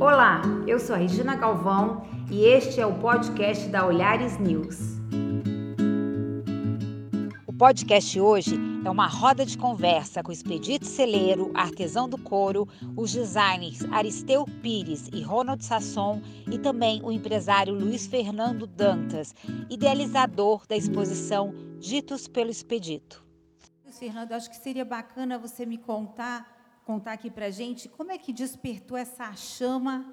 Olá, eu sou a Regina Galvão e este é o podcast da Olhares News. O podcast hoje é uma roda de conversa com Expedito Celeiro, artesão do couro, os designers Aristeu Pires e Ronald Sasson e também o empresário Luiz Fernando Dantas, idealizador da exposição Ditos pelo Expedito. Luiz Fernando, acho que seria bacana você me contar contar aqui para a gente como é que despertou essa chama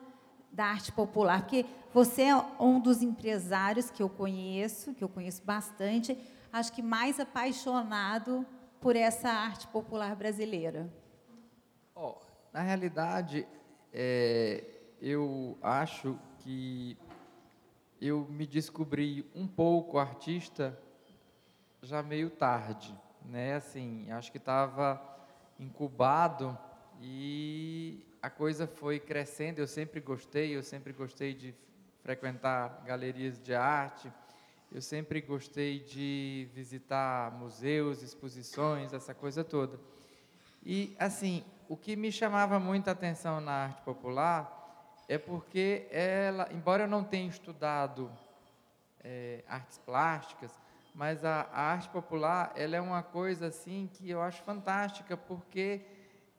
da arte popular, porque você é um dos empresários que eu conheço, que eu conheço bastante, acho que mais apaixonado por essa arte popular brasileira. Oh, na realidade, é, eu acho que eu me descobri um pouco artista já meio tarde, né? Assim, acho que estava incubado e a coisa foi crescendo. Eu sempre gostei, eu sempre gostei de frequentar galerias de arte, eu sempre gostei de visitar museus, exposições, essa coisa toda. E, assim, o que me chamava muita atenção na arte popular é porque ela, embora eu não tenha estudado é, artes plásticas, mas a, a, arte popular ela é uma coisa assim que eu acho fantástica porque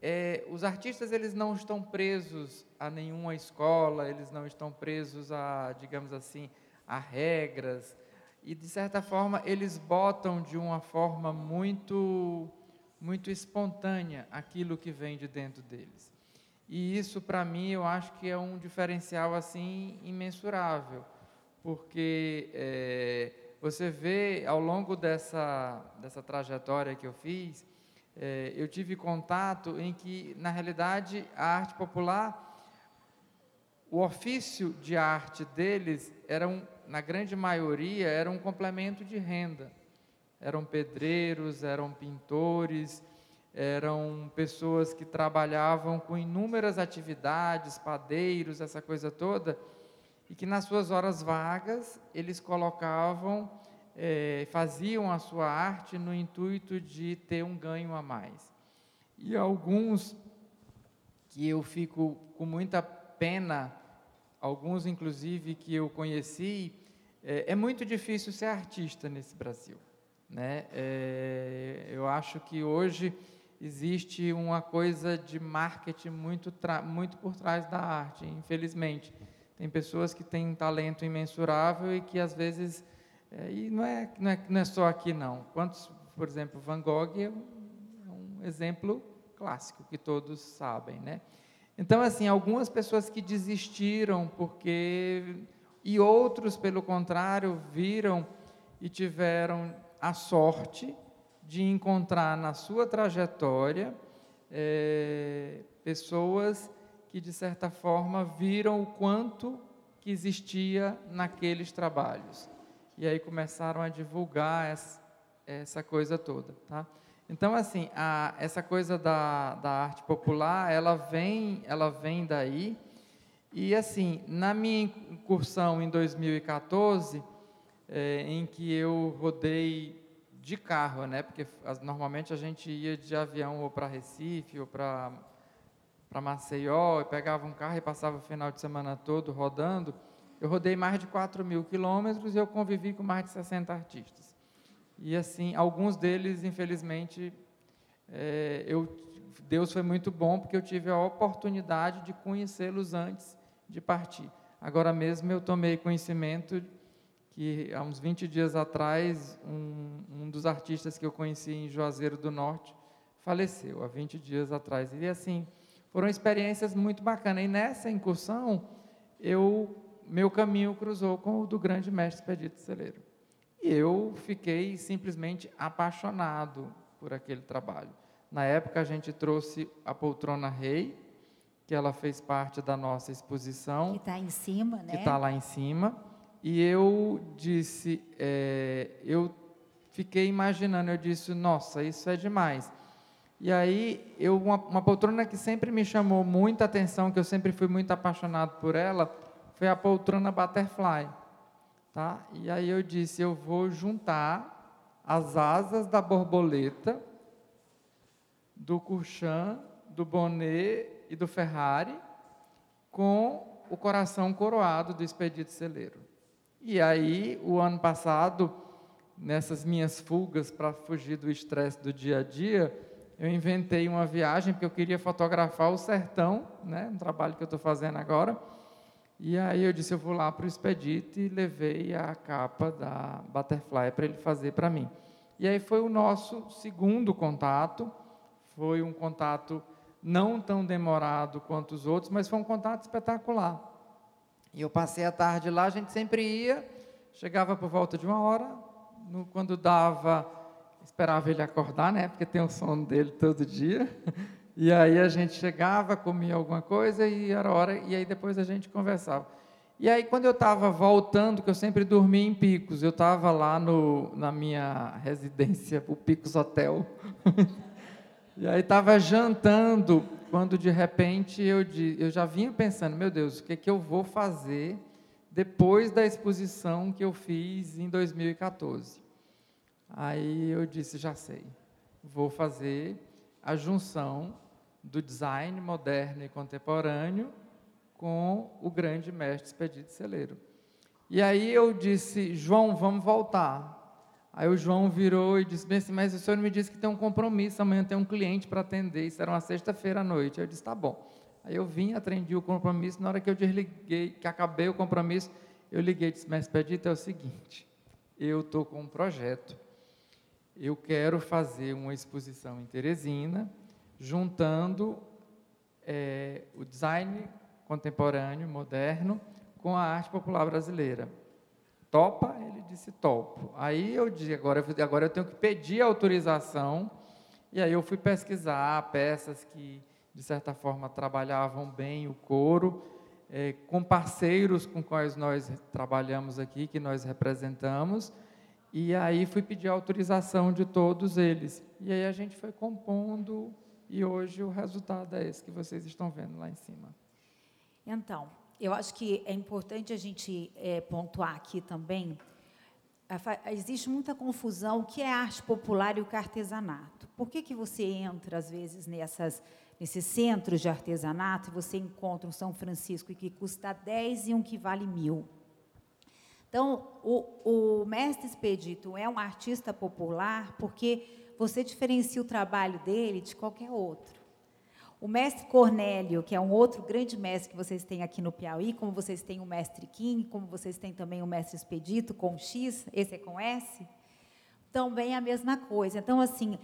é, os artistas eles não estão presos a nenhuma escola, eles não estão presos a, digamos assim, a regras e de certa forma eles botam de uma forma muito muito espontânea aquilo que vem de dentro deles. E isso para mim eu acho que é um diferencial assim imensurável, porque é, você vê ao longo dessa dessa trajetória que eu fiz é, eu tive contato em que, na realidade, a arte popular, o ofício de arte deles era, um, na grande maioria, era um complemento de renda. Eram pedreiros, eram pintores, eram pessoas que trabalhavam com inúmeras atividades, padeiros, essa coisa toda, e que nas suas horas vagas eles colocavam é, faziam a sua arte no intuito de ter um ganho a mais. E alguns que eu fico com muita pena, alguns inclusive que eu conheci, é, é muito difícil ser artista nesse Brasil. Né? É, eu acho que hoje existe uma coisa de marketing muito, muito por trás da arte, infelizmente. Tem pessoas que têm talento imensurável e que às vezes é, e não é, não, é, não é só aqui, não. Quantos, por exemplo, Van Gogh é um, é um exemplo clássico que todos sabem, né? Então, assim, algumas pessoas que desistiram porque e outros, pelo contrário, viram e tiveram a sorte de encontrar na sua trajetória é, pessoas que, de certa forma, viram o quanto que existia naqueles trabalhos e aí começaram a divulgar essa, essa coisa toda, tá? Então, assim, a, essa coisa da, da arte popular, ela vem, ela vem daí, e assim, na minha incursão em 2014, é, em que eu rodei de carro, né? Porque as, normalmente a gente ia de avião ou para Recife ou para Maceió, e pegava um carro e passava o final de semana todo rodando. Eu rodei mais de 4 mil quilômetros e eu convivi com mais de 60 artistas. E assim, alguns deles, infelizmente, é, eu, Deus foi muito bom porque eu tive a oportunidade de conhecê-los antes de partir. Agora mesmo eu tomei conhecimento que há uns 20 dias atrás um, um dos artistas que eu conheci em Juazeiro do Norte faleceu há 20 dias atrás. E assim, foram experiências muito bacanas. E nessa incursão eu meu caminho cruzou com o do grande mestre Expedito Celeiro. E eu fiquei simplesmente apaixonado por aquele trabalho. Na época, a gente trouxe a poltrona rei, que ela fez parte da nossa exposição. Que está em cima, né? Que está lá em cima. E eu disse, é, eu fiquei imaginando, eu disse, nossa, isso é demais. E aí, eu, uma, uma poltrona que sempre me chamou muita atenção, que eu sempre fui muito apaixonado por ela, foi a poltrona butterfly. Tá? E aí eu disse, eu vou juntar as asas da borboleta, do Curchan, do Bonnet e do Ferrari, com o coração coroado do expedito celeiro. E aí, o ano passado, nessas minhas fugas para fugir do estresse do dia a dia, eu inventei uma viagem porque eu queria fotografar o sertão, né, um trabalho que eu estou fazendo agora. E aí eu disse, eu vou lá para o Expedito e levei a capa da Butterfly para ele fazer para mim. E aí foi o nosso segundo contato, foi um contato não tão demorado quanto os outros, mas foi um contato espetacular. E eu passei a tarde lá, a gente sempre ia, chegava por volta de uma hora, no, quando dava, esperava ele acordar, né? Porque tem o sono dele todo dia. E aí a gente chegava, comia alguma coisa e era hora, e aí depois a gente conversava. E aí quando eu estava voltando, que eu sempre dormia em Picos, eu estava lá no, na minha residência, o Picos Hotel. e aí estava jantando, quando de repente eu, eu já vinha pensando, meu Deus, o que, é que eu vou fazer depois da exposição que eu fiz em 2014? Aí eu disse, já sei, vou fazer a junção do design moderno e contemporâneo com o grande mestre Expedito Celeiro. E aí eu disse, João, vamos voltar. Aí o João virou e disse, bem assim, mas o senhor me disse que tem um compromisso, amanhã tem um cliente para atender, isso era uma sexta-feira à noite. Eu disse, tá bom. Aí eu vim, atendi o compromisso, na hora que eu desliguei, que acabei o compromisso, eu liguei e disse, mestre Expedito, é o seguinte, eu estou com um projeto, eu quero fazer uma exposição em Teresina, juntando é, o design contemporâneo, moderno, com a arte popular brasileira. Topa? Ele disse topo. Aí eu disse, agora, agora eu tenho que pedir autorização, e aí eu fui pesquisar peças que, de certa forma, trabalhavam bem o couro, é, com parceiros com quais nós trabalhamos aqui, que nós representamos, e aí fui pedir autorização de todos eles. E aí a gente foi compondo e hoje o resultado é esse que vocês estão vendo lá em cima. Então, eu acho que é importante a gente é, pontuar aqui também. Existe muita confusão o que é arte popular e o que é artesanato. Por que, que você entra, às vezes, nessas, nesses centros de artesanato e você encontra um São Francisco que custa 10 e um que vale mil? Então, o, o mestre Expedito é um artista popular porque você diferencia o trabalho dele de qualquer outro. O mestre Cornélio, que é um outro grande mestre que vocês têm aqui no Piauí, como vocês têm o mestre Kim, como vocês têm também o mestre Expedito com X, esse é com S, também é a mesma coisa. Então, assim,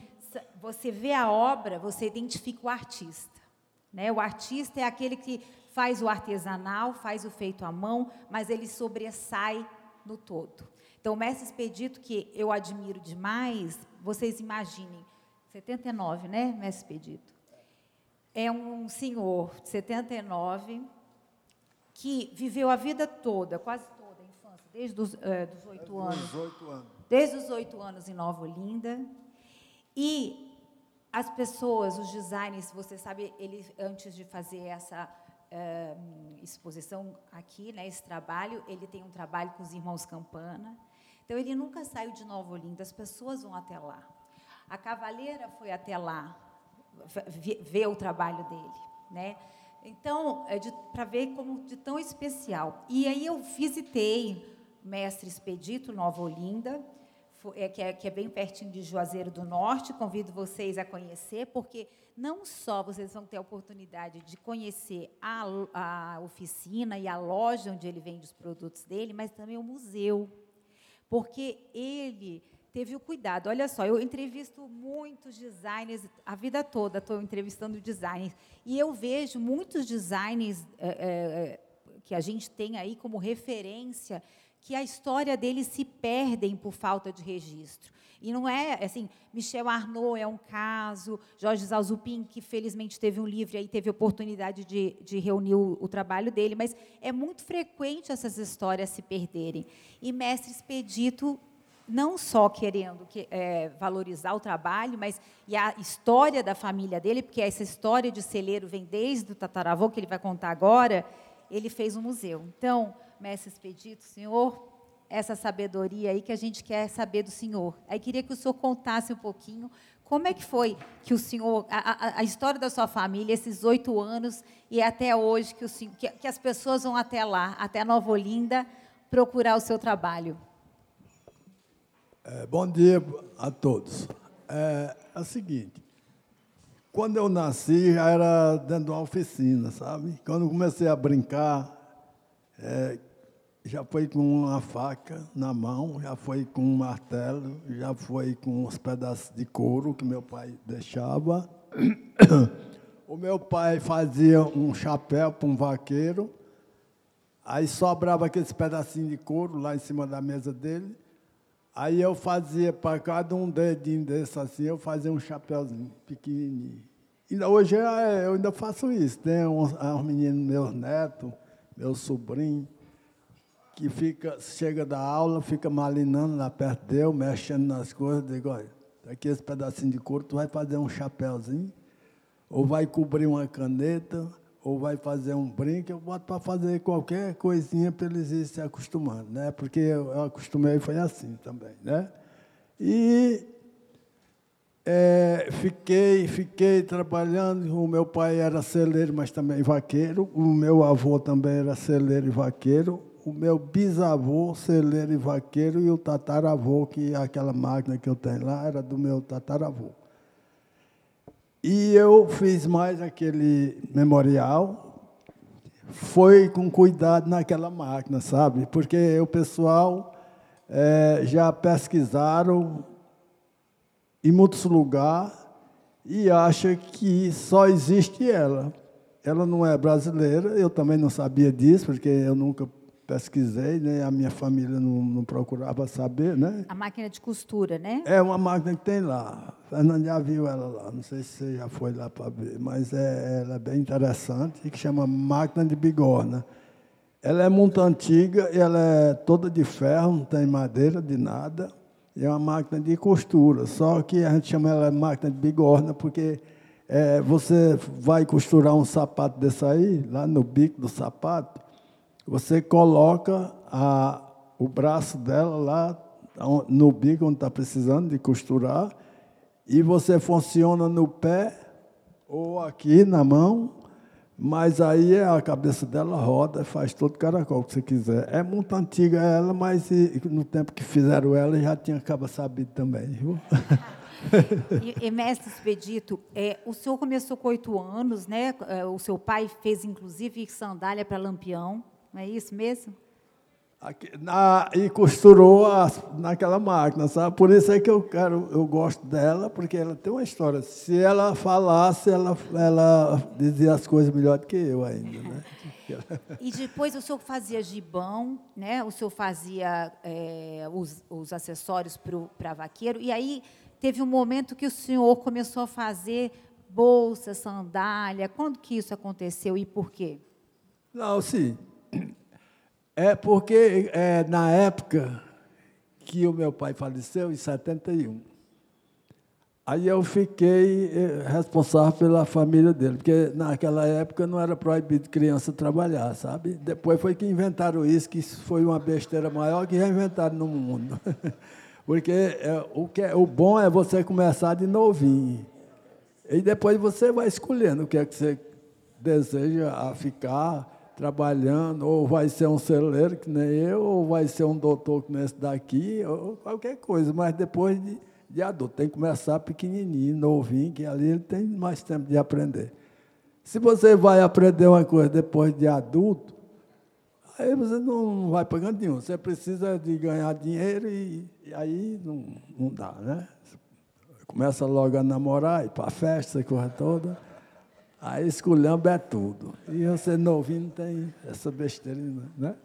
você vê a obra, você identifica o artista. Né? O artista é aquele que faz o artesanal, faz o feito à mão, mas ele sobressai no todo. Então, o mestre Expedito, que eu admiro demais, vocês imaginem, 79, né, mestre Expedito? É um senhor de 79 que viveu a vida toda, quase toda a infância, desde os é, dos oito anos, anos. Desde os oito anos em Nova Olinda. E as pessoas, os designers, você sabe, ele antes de fazer essa é, exposição aqui, né, esse trabalho, ele tem um trabalho com os irmãos Campana. Então, ele nunca saiu de Nova Olinda, as pessoas vão até lá. A cavaleira foi até lá ver o trabalho dele, né? Então, é para ver como de tão especial. E aí eu visitei Mestre Expedito, Nova Olinda, é, que, é, que é bem pertinho de Juazeiro do Norte. Convido vocês a conhecer, porque não só vocês vão ter a oportunidade de conhecer a, a oficina e a loja onde ele vende os produtos dele, mas também o museu porque ele teve o cuidado. Olha só, eu entrevisto muitos designers a vida toda, estou entrevistando designers e eu vejo muitos designers é, é, que a gente tem aí como referência que a história deles se perdem por falta de registro. E não é assim, Michel Arnaud é um caso, Jorge Zalzupin, que felizmente teve um livro e aí teve oportunidade de, de reunir o, o, trabalho dele, mas é muito frequente essas histórias se perderem. E Mestre Expedito, não só querendo que, é, valorizar o trabalho, mas e a história da família dele, porque essa história de celeiro vem desde o tataravô, que ele vai contar agora, ele fez um museu. Então, Mestre Expedito, senhor, essa sabedoria aí que a gente quer saber do Senhor. Aí queria que o Senhor contasse um pouquinho Como é que foi que o senhor, a, a, a história da sua família, esses oito anos e até hoje que, o que, que as pessoas vão até lá, até Nova Olinda, procurar o seu trabalho? É, bom dia a todos. É, é, o seguinte, quando eu nasci já era dentro de uma oficina, sabe? Quando comecei a brincar, é, já foi com uma faca na mão, já foi com um martelo, já foi com uns pedaços de couro que meu pai deixava. O meu pai fazia um chapéu para um vaqueiro, aí sobrava aqueles pedacinhos de couro lá em cima da mesa dele. Aí eu fazia para cada um dedinho desse assim, eu fazia um chapéuzinho pequenininho. Ainda hoje eu ainda faço isso. Tem uns, uns meninos, meus netos, meus sobrinhos, que fica, chega da aula, fica malinando lá perto dele, mexendo nas coisas, digo, olha, aqui esse pedacinho de couro, tu vai fazer um chapéuzinho, ou vai cobrir uma caneta, ou vai fazer um brinco, eu boto para fazer qualquer coisinha para eles irem se acostumando, né? Porque eu acostumei foi assim também, né? E é, fiquei, fiquei trabalhando. O meu pai era celeiro, mas também vaqueiro. O meu avô também era celeiro e vaqueiro o meu bisavô, celeiro e vaqueiro, e o tataravô, que aquela máquina que eu tenho lá era do meu tataravô. E eu fiz mais aquele memorial, foi com cuidado naquela máquina, sabe? Porque o pessoal é, já pesquisaram em muitos lugares e acha que só existe ela. Ela não é brasileira, eu também não sabia disso, porque eu nunca pesquisei, né? A minha família não, não, procurava saber, né? A máquina de costura, né? É uma máquina que tem lá. Fernando já viu ela lá. Não sei se você já foi lá para ver, mas é, ela é bem interessante e que chama máquina de bigorna. Ela é muito antiga, ela é toda de ferro, não tem madeira de nada. E é uma máquina de costura. Só que a gente chama ela de máquina de bigorna porque é, você vai costurar um sapato desse aí, lá no bico do sapato, você coloca a, o braço dela lá no bico onde está precisando de costurar e você funciona no pé ou aqui na mão, mas aí a cabeça dela roda, faz todo caracol que você quiser. É muito antiga ela, mas no tempo que fizeram ela já tinha acaba sabido também. Viu? e, e, mestre Expedito, é, o senhor começou com oito anos, né? É, o seu pai fez inclusive sandália para lampião. Não é isso mesmo? Aqui, na, e costurou naquela máquina, sabe? Por isso é que eu quero, eu gosto dela, porque ela tem uma história. Se ela falasse, ela, ela dizia as coisas melhor do que eu ainda, né? e depois o senhor fazia gibão, né? O senhor fazia é, os, os acessórios para vaqueiro. E aí teve um momento que o senhor começou a fazer bolsa, sandália. Quando que isso aconteceu e por quê? Não, sim. É porque é, na época que o meu pai faleceu, em 71, aí eu fiquei é, responsável pela família dele, porque naquela época não era proibido criança trabalhar, sabe? Depois foi que inventaram isso, que foi uma besteira maior que já inventaram no mundo. Porque é, o, que é, o bom é você começar de novinho. E depois você vai escolhendo o que é que você deseja ficar trabalhando, ou vai ser um celeiro que nem eu, ou vai ser um doutor que nem esse daqui, ou qualquer coisa, mas depois de, de adulto. Tem que começar pequenininho, novinho, que ali ele tem mais tempo de aprender. Se você vai aprender uma coisa depois de adulto, aí você não vai pagando nenhum. Você precisa de ganhar dinheiro e, e aí não, não dá, né? Começa logo a namorar, ir para a festa, coisa toda. Aí esculhamba é tudo. E você novinho não tem essa besteira, né?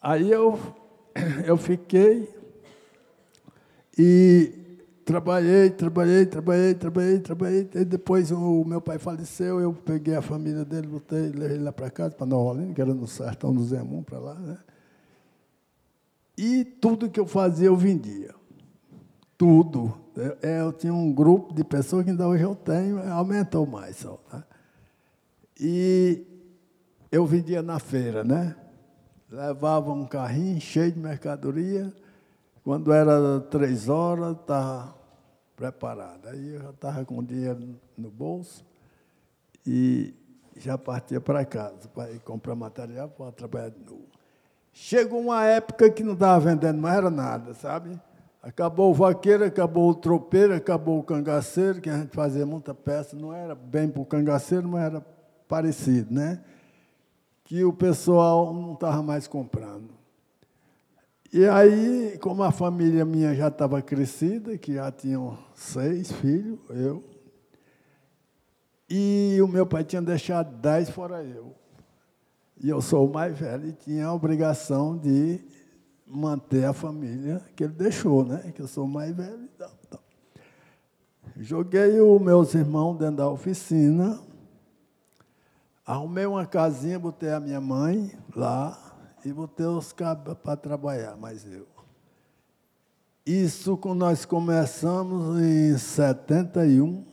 Aí eu, eu fiquei e trabalhei, trabalhei, trabalhei, trabalhei, trabalhei. E depois o meu pai faleceu, eu peguei a família dele, botei, levei lá para casa, para Nova Olinda, que era no sertão do Zemun, para lá, né? E tudo que eu fazia eu vendia. Tudo. Eu, é, eu, tinha um grupo de pessoas que ainda hoje eu tenho, aumentou mais só. Né? E eu vendia na feira, né? Levava um carrinho cheio de mercadoria. Quando era três horas, estava preparado. Aí eu já estava com o dinheiro no bolso e já partia para casa para ir comprar material para trabalhar de novo. Chegou uma época que não estava vendendo mais era nada, sabe? Acabou o vaqueiro, acabou o tropeiro, acabou o cangaceiro, que a gente fazia muita peça, não era bem para o cangaceiro, mas era parecido, né? Que o pessoal não estava mais comprando. E aí, como a família minha já estava crescida, que já tinham seis filhos, eu, e o meu pai tinha deixado dez fora eu. E eu sou o mais velho e tinha a obrigação de manter a família que ele deixou, né? Que eu sou mais velho. Joguei os meus irmãos dentro da oficina, arrumei uma casinha, botei a minha mãe lá e botei os cabos para trabalhar, mas eu. Isso quando nós começamos em 71,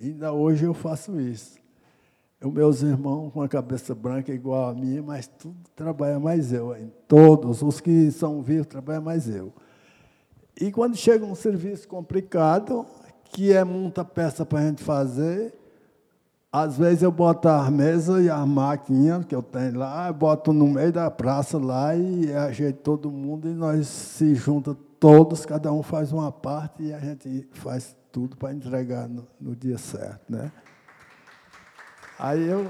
ainda hoje eu faço isso. Os meus irmãos com a cabeça branca igual a minha, mas tudo trabalha mais eu. Hein? Todos, os que são vivos, trabalham mais eu. E quando chega um serviço complicado, que é muita peça para a gente fazer, às vezes eu boto as mesas e as máquinas que eu tenho lá, boto no meio da praça lá e ajeito todo mundo e nós se junta todos, cada um faz uma parte e a gente faz tudo para entregar no, no dia certo, né? Aí eu,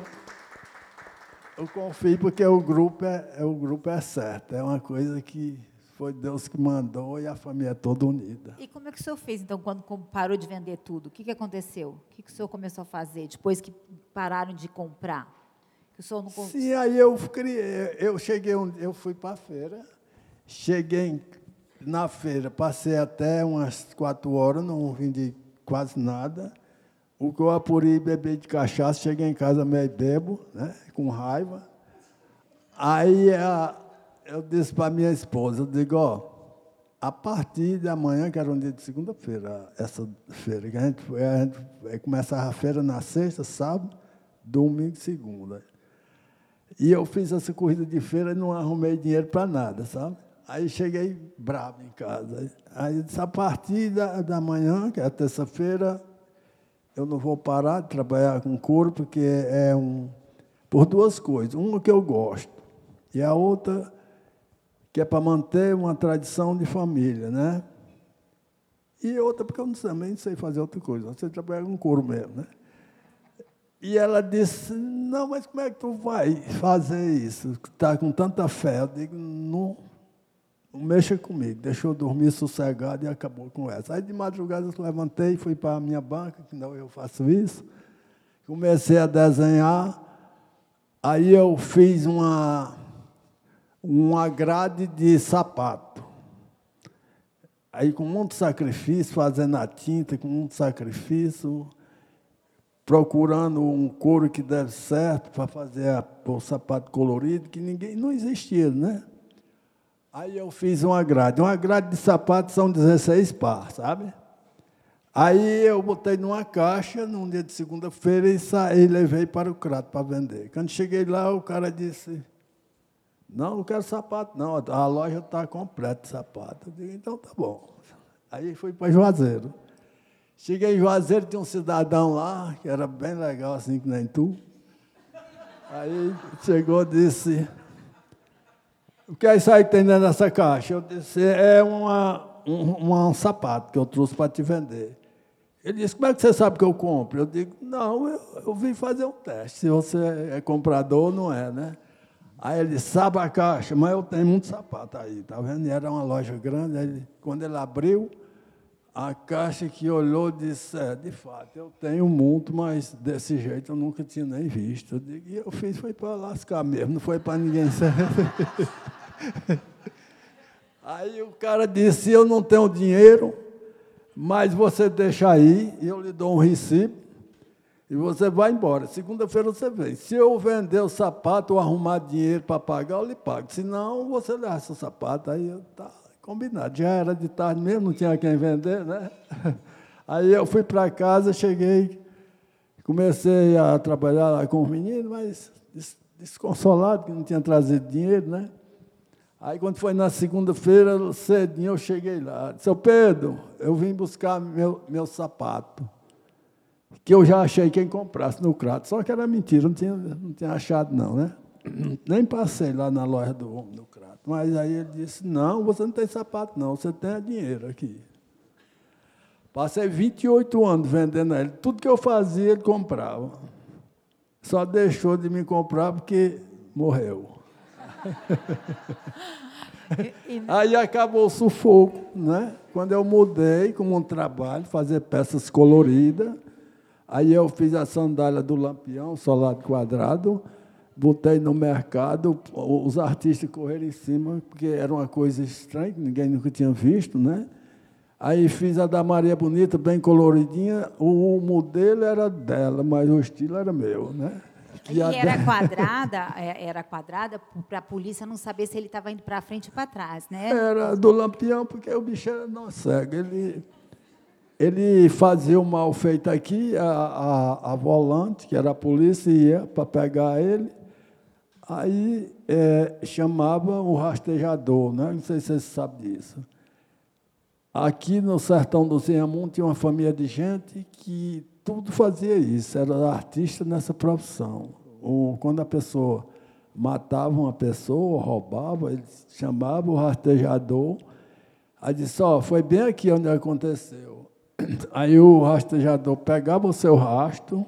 eu confio porque o grupo é, é, o grupo é certo, é uma coisa que foi Deus que mandou e a família é toda unida. E como é que o senhor fez, então, quando parou de vender tudo? O que, que aconteceu? O que, que o senhor começou a fazer depois que pararam de comprar? Que o senhor não Sim, aí eu criei, eu cheguei, eu fui para a feira, cheguei na feira, passei até umas quatro horas, não vendi quase nada. O que eu apurei beber de cachaça, cheguei em casa meio bebo, né, com raiva. Aí eu disse para minha esposa, eu digo, ó, a partir de amanhã, que era um dia de segunda-feira, essa feira, que a gente, a gente começava a feira na sexta, sábado, domingo e segunda. E eu fiz essa corrida de feira e não arrumei dinheiro para nada, sabe? Aí cheguei bravo em casa. Aí disse, a partir da, da manhã, que é terça-feira, eu não vou parar de trabalhar com couro, porque é um. Por duas coisas. Uma que eu gosto, e a outra que é para manter uma tradição de família, né? E outra porque eu também sei fazer outra coisa. Você trabalha com couro mesmo, né? E ela disse, não, mas como é que tu vai fazer isso? Está com tanta fé. Eu digo, não, não mexa comigo, deixou eu dormir sossegado e acabou com essa. Aí de madrugada eu levantei, fui para a minha banca, que não eu faço isso, comecei a desenhar, aí eu fiz uma, uma grade de sapato. Aí com muito sacrifício, fazendo a tinta, com muito sacrifício, procurando um couro que deve certo para fazer o sapato colorido, que ninguém não existia, né? Aí eu fiz uma grade. Uma grade de sapato são 16 par, sabe? Aí eu botei numa caixa, num dia de segunda-feira, e saí, levei para o crato para vender. Quando cheguei lá, o cara disse, não, não quero sapato, não, a loja está completa de sapato. Eu digo, então tá bom. Aí fui para Juazeiro. Cheguei em Juazeiro, tinha um cidadão lá, que era bem legal, assim que nem tu. Aí chegou e disse, o que é isso aí que tem dentro dessa caixa? Eu disse, é uma, um, um sapato que eu trouxe para te vender. Ele disse, como é que você sabe que eu compro? Eu digo, não, eu, eu vim fazer um teste, se você é comprador ou não é, né? Aí ele disse, sabe a caixa, mas eu tenho muito sapato aí, tá vendo? E era uma loja grande, aí, quando ele abriu, a caixa que olhou disse, é, de fato, eu tenho muito, mas desse jeito eu nunca tinha nem visto. Eu digo, e eu fiz, foi para lascar mesmo, não foi para ninguém saber. Aí o cara disse: Eu não tenho dinheiro, mas você deixa aí, eu lhe dou um recibo, e você vai embora. Segunda-feira você vem. Se eu vender o sapato ou arrumar dinheiro para pagar, eu lhe pago. Se não, você leva seu sapato. Aí está combinado. Já era de tarde mesmo, não tinha quem vender, né? Aí eu fui para casa, cheguei, comecei a trabalhar lá com os meninos, mas desconsolado, que não tinha trazido dinheiro, né? Aí, quando foi na segunda-feira, cedinho, eu cheguei lá. Seu Pedro, eu vim buscar meu, meu sapato, que eu já achei quem comprasse no Crato. Só que era mentira, não tinha, não tinha achado, não, né? Nem passei lá na loja do homem do Crato. Mas aí ele disse: Não, você não tem sapato, não, você tem dinheiro aqui. Passei 28 anos vendendo a ele. Tudo que eu fazia, ele comprava. Só deixou de me comprar porque morreu. Aí acabou o sufoco, né? Quando eu mudei como um trabalho, fazer peças coloridas, aí eu fiz a sandália do Lampião, solado quadrado, botei no mercado, os artistas correram em cima, porque era uma coisa estranha, ninguém nunca tinha visto, né? Aí fiz a da Maria Bonita, bem coloridinha, o modelo era dela, mas o estilo era meu, né? E era quadrada, é, era quadrada para a polícia não saber se ele estava indo para frente ou para trás, né? Era do lampião, porque o bicho era não cego. Ele, ele fazia o mal feito aqui, a, a, a volante, que era a polícia, ia para pegar ele. Aí é, chamava o rastejador, né? não sei se você sabe disso. Aqui no sertão do Zenhamum tinha uma família de gente que tudo fazia isso, era artista nessa profissão. Ou, quando a pessoa matava uma pessoa, roubava, ele chamava o rastejador, aí disse, ó, oh, foi bem aqui onde aconteceu. Aí o rastejador pegava o seu rastro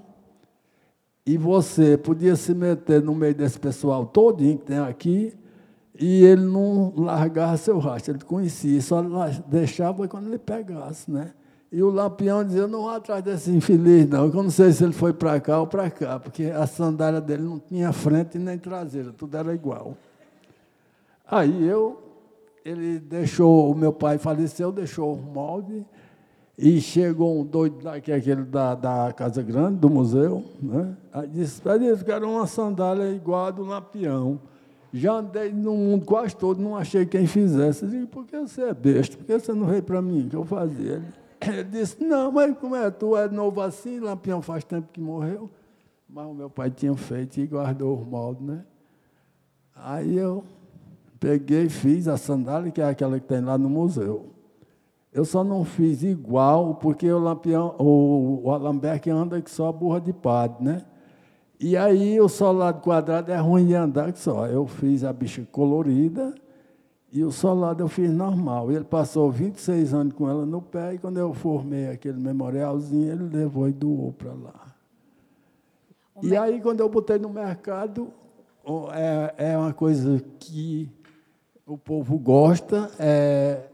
e você podia se meter no meio desse pessoal todinho que tem aqui e ele não largava seu rastro, ele conhecia, só deixava quando ele pegasse, né? E o Lampião dizia, não vou atrás desse infeliz, não, eu não sei se ele foi para cá ou para cá, porque a sandália dele não tinha frente nem traseira, tudo era igual. Aí eu, ele deixou, o meu pai faleceu, deixou o molde, e chegou um doido daqui, aquele da, da Casa Grande, do museu, né? Aí disse, eu quero uma sandália igual a do Lampião. Já andei no mundo quase todo, não achei quem fizesse. Eu disse, por que você é besta? Por que você não veio para mim? Que eu fazia? Ele, ele disse, não, mas como é? Tu é novo assim, Lampião faz tempo que morreu. Mas o meu pai tinha feito e guardou os moldes, né? Aí eu peguei e fiz a sandália, que é aquela que tem lá no museu. Eu só não fiz igual, porque o Lampião, o, o Alamberque anda que só a burra de padre, né? E aí o solado quadrado é ruim de andar que só. Eu fiz a bicha colorida, e o solado eu fiz normal. Ele passou 26 anos com ela no pé, e quando eu formei aquele memorialzinho, ele levou e doou para lá. O e aí, quando eu botei no mercado, é, é uma coisa que o povo gosta é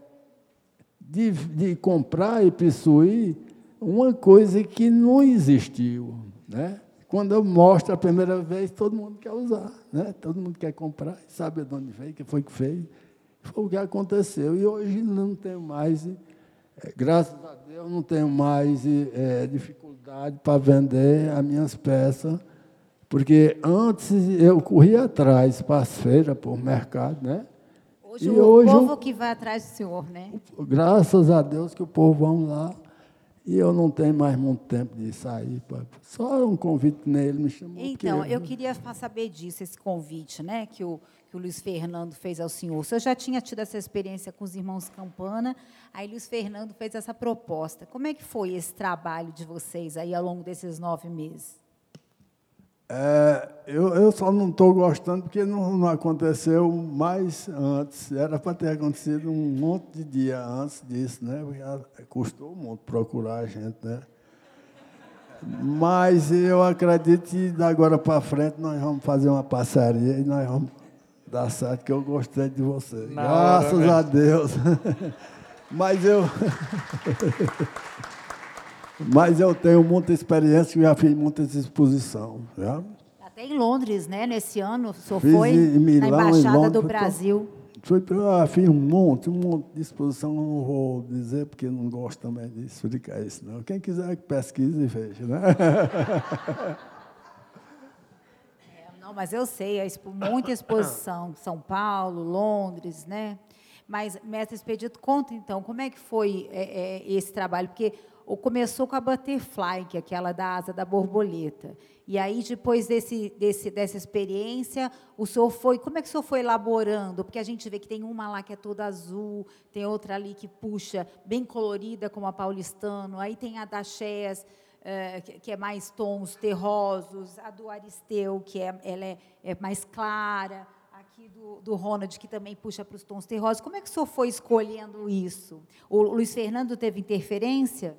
de, de comprar e possuir uma coisa que não existiu. Né? Quando eu mostro a primeira vez, todo mundo quer usar, né? todo mundo quer comprar, sabe de onde veio, o que foi que fez. Foi o que aconteceu. E hoje não tenho mais, é, graças a Deus, não tenho mais é, dificuldade para vender as minhas peças, porque antes eu corria atrás para as feiras, para o mercado, né? Hoje e o hoje, povo que vai atrás do senhor, né? Graças a Deus que o povo vão lá. E eu não tenho mais muito tempo de sair. Só um convite nele me chamou. Então, eu queria saber disso, esse convite, né? Que o que o Luiz Fernando fez ao senhor. O senhor já tinha tido essa experiência com os irmãos Campana, aí Luiz Fernando fez essa proposta. Como é que foi esse trabalho de vocês aí ao longo desses nove meses? É, eu, eu só não estou gostando porque não, não, aconteceu mais antes. Era para ter acontecido um monte de dia antes disso, né? Porque custou muito procurar a gente, né? Mas eu acredito que da agora para frente nós vamos fazer uma parceria e nós vamos Dá certo que eu gostei de você. Na Graças hora, a Deus. Mas eu. Mas eu tenho muita experiência e já fiz muitas exposições. Já. Até em Londres, né? Nesse ano, o senhor fiz foi Milão, na Embaixada Londres, do Brasil. Foi, ah, fiz um monte, um monte de exposição, não vou dizer, porque não gosto também de explicar isso, não. Quem quiser que pesquise e veja, né? Não, mas eu sei, muita exposição, São Paulo, Londres, né? Mas, mestre Expedito, conta então, como é que foi é, é, esse trabalho? Porque ou começou com a butterfly, que é aquela da asa da borboleta. E aí, depois desse, desse, dessa experiência, o senhor foi. Como é que o senhor foi elaborando? Porque a gente vê que tem uma lá que é toda azul, tem outra ali que puxa, bem colorida, como a paulistano, aí tem a da Chés, é, que é mais tons terrosos, a do Aristeu, que é, ela é, é mais clara, aqui do, do Ronald, que também puxa para os tons terrosos. Como é que o senhor foi escolhendo isso? O Luiz Fernando teve interferência?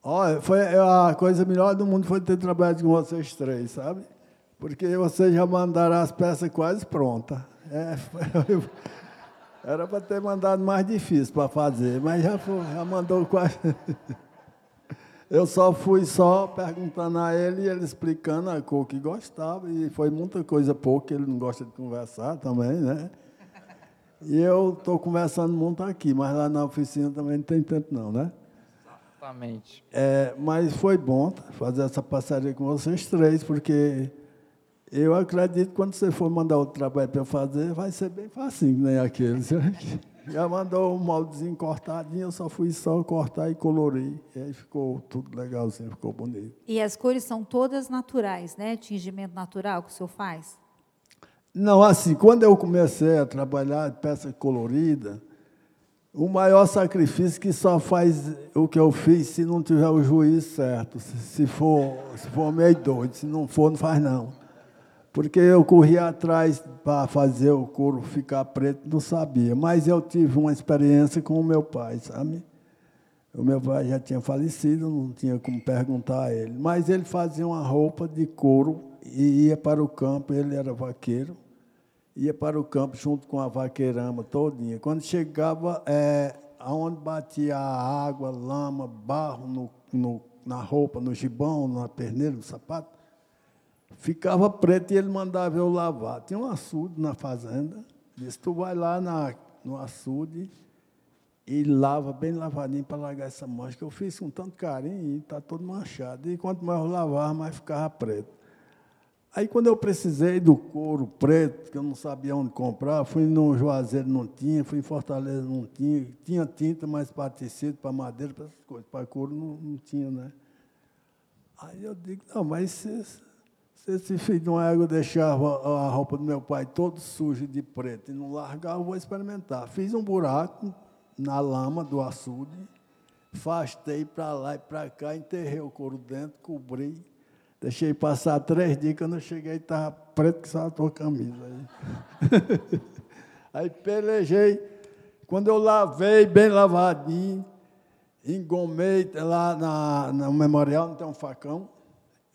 Olha, foi a coisa melhor do mundo foi ter trabalhado com vocês três, sabe? Porque vocês já mandaram as peças quase prontas. É, era para ter mandado mais difícil para fazer, mas já, foi, já mandou quase. Eu só fui só perguntando a ele e ele explicando a cor que gostava, e foi muita coisa pouca, ele não gosta de conversar também, né? E eu estou conversando muito aqui, mas lá na oficina também não tem tempo não, né? Exatamente. É, mas foi bom fazer essa parceria com vocês três, porque eu acredito que quando você for mandar outro trabalho para eu fazer, vai ser bem facinho, nem aquele. Já mandou um moldezinho cortadinho, eu só fui só cortar e colorir. E aí ficou tudo legalzinho, ficou bonito. E as cores são todas naturais, né? Tingimento natural que o senhor faz? Não, assim, quando eu comecei a trabalhar peça colorida, o maior sacrifício que só faz o que eu fiz se não tiver o juiz certo, se for, se for meio doido, se não for, não faz não. Porque eu corri atrás para fazer o couro ficar preto, não sabia. Mas eu tive uma experiência com o meu pai, sabe? O meu pai já tinha falecido, não tinha como perguntar a ele. Mas ele fazia uma roupa de couro e ia para o campo, ele era vaqueiro ia para o campo junto com a vaqueirama todinha. Quando chegava, é, aonde batia água, lama, barro no, no, na roupa, no gibão, na perneira, no sapato, ficava preto e ele mandava eu lavar. Tinha um açude na fazenda, disse, tu vai lá na, no açude e lava bem lavadinho para largar essa mancha, que eu fiz com tanto carinho e está todo manchado. E quanto mais eu lavava, mais ficava preto. Aí, quando eu precisei do couro preto, que eu não sabia onde comprar, fui no Juazeiro, não tinha, fui em Fortaleza, não tinha. Tinha tinta, mas para tecido, para madeira, para essas coisas. Para couro, não, não tinha, né? Aí eu digo, não, mas se esse filho de uma égua deixava a roupa do meu pai todo sujo de preto e não largar, eu vou experimentar. Fiz um buraco na lama do açude, fastei para lá e para cá, enterrei o couro dentro, cobri Deixei passar três dias, quando eu cheguei, estava preto que só a tua camisa. Aí. aí pelejei. Quando eu lavei, bem lavadinho, engomei lá na, no memorial, não tem um facão.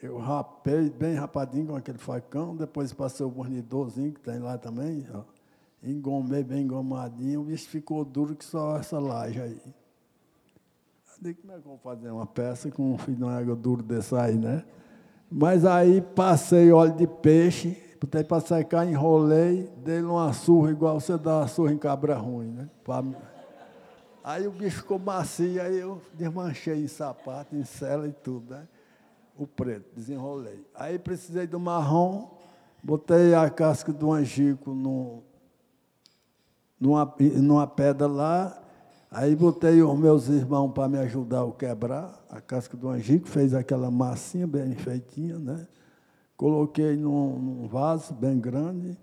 Eu rapei bem rapadinho com aquele facão, depois passei o bornidorzinho que tem lá também, ó. engomei bem engomadinho, o bicho ficou duro que só essa laje aí. Eu digo, como é que eu vou fazer uma peça com um filho de uma água duro desse aí, né? Mas aí passei óleo de peixe, botei para secar, enrolei, dei uma surra igual você dá uma surra em cabra ruim, né? Aí o bicho ficou macio, aí eu desmanchei em sapato, em cela e tudo, né? O preto, desenrolei. Aí precisei do marrom, botei a casca do angico no, numa, numa pedra lá, Aí botei os meus irmãos para me ajudar a quebrar a casca do angico, fez aquela massinha bem feitinha, né? Coloquei num, num vaso bem grande.